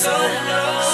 so long.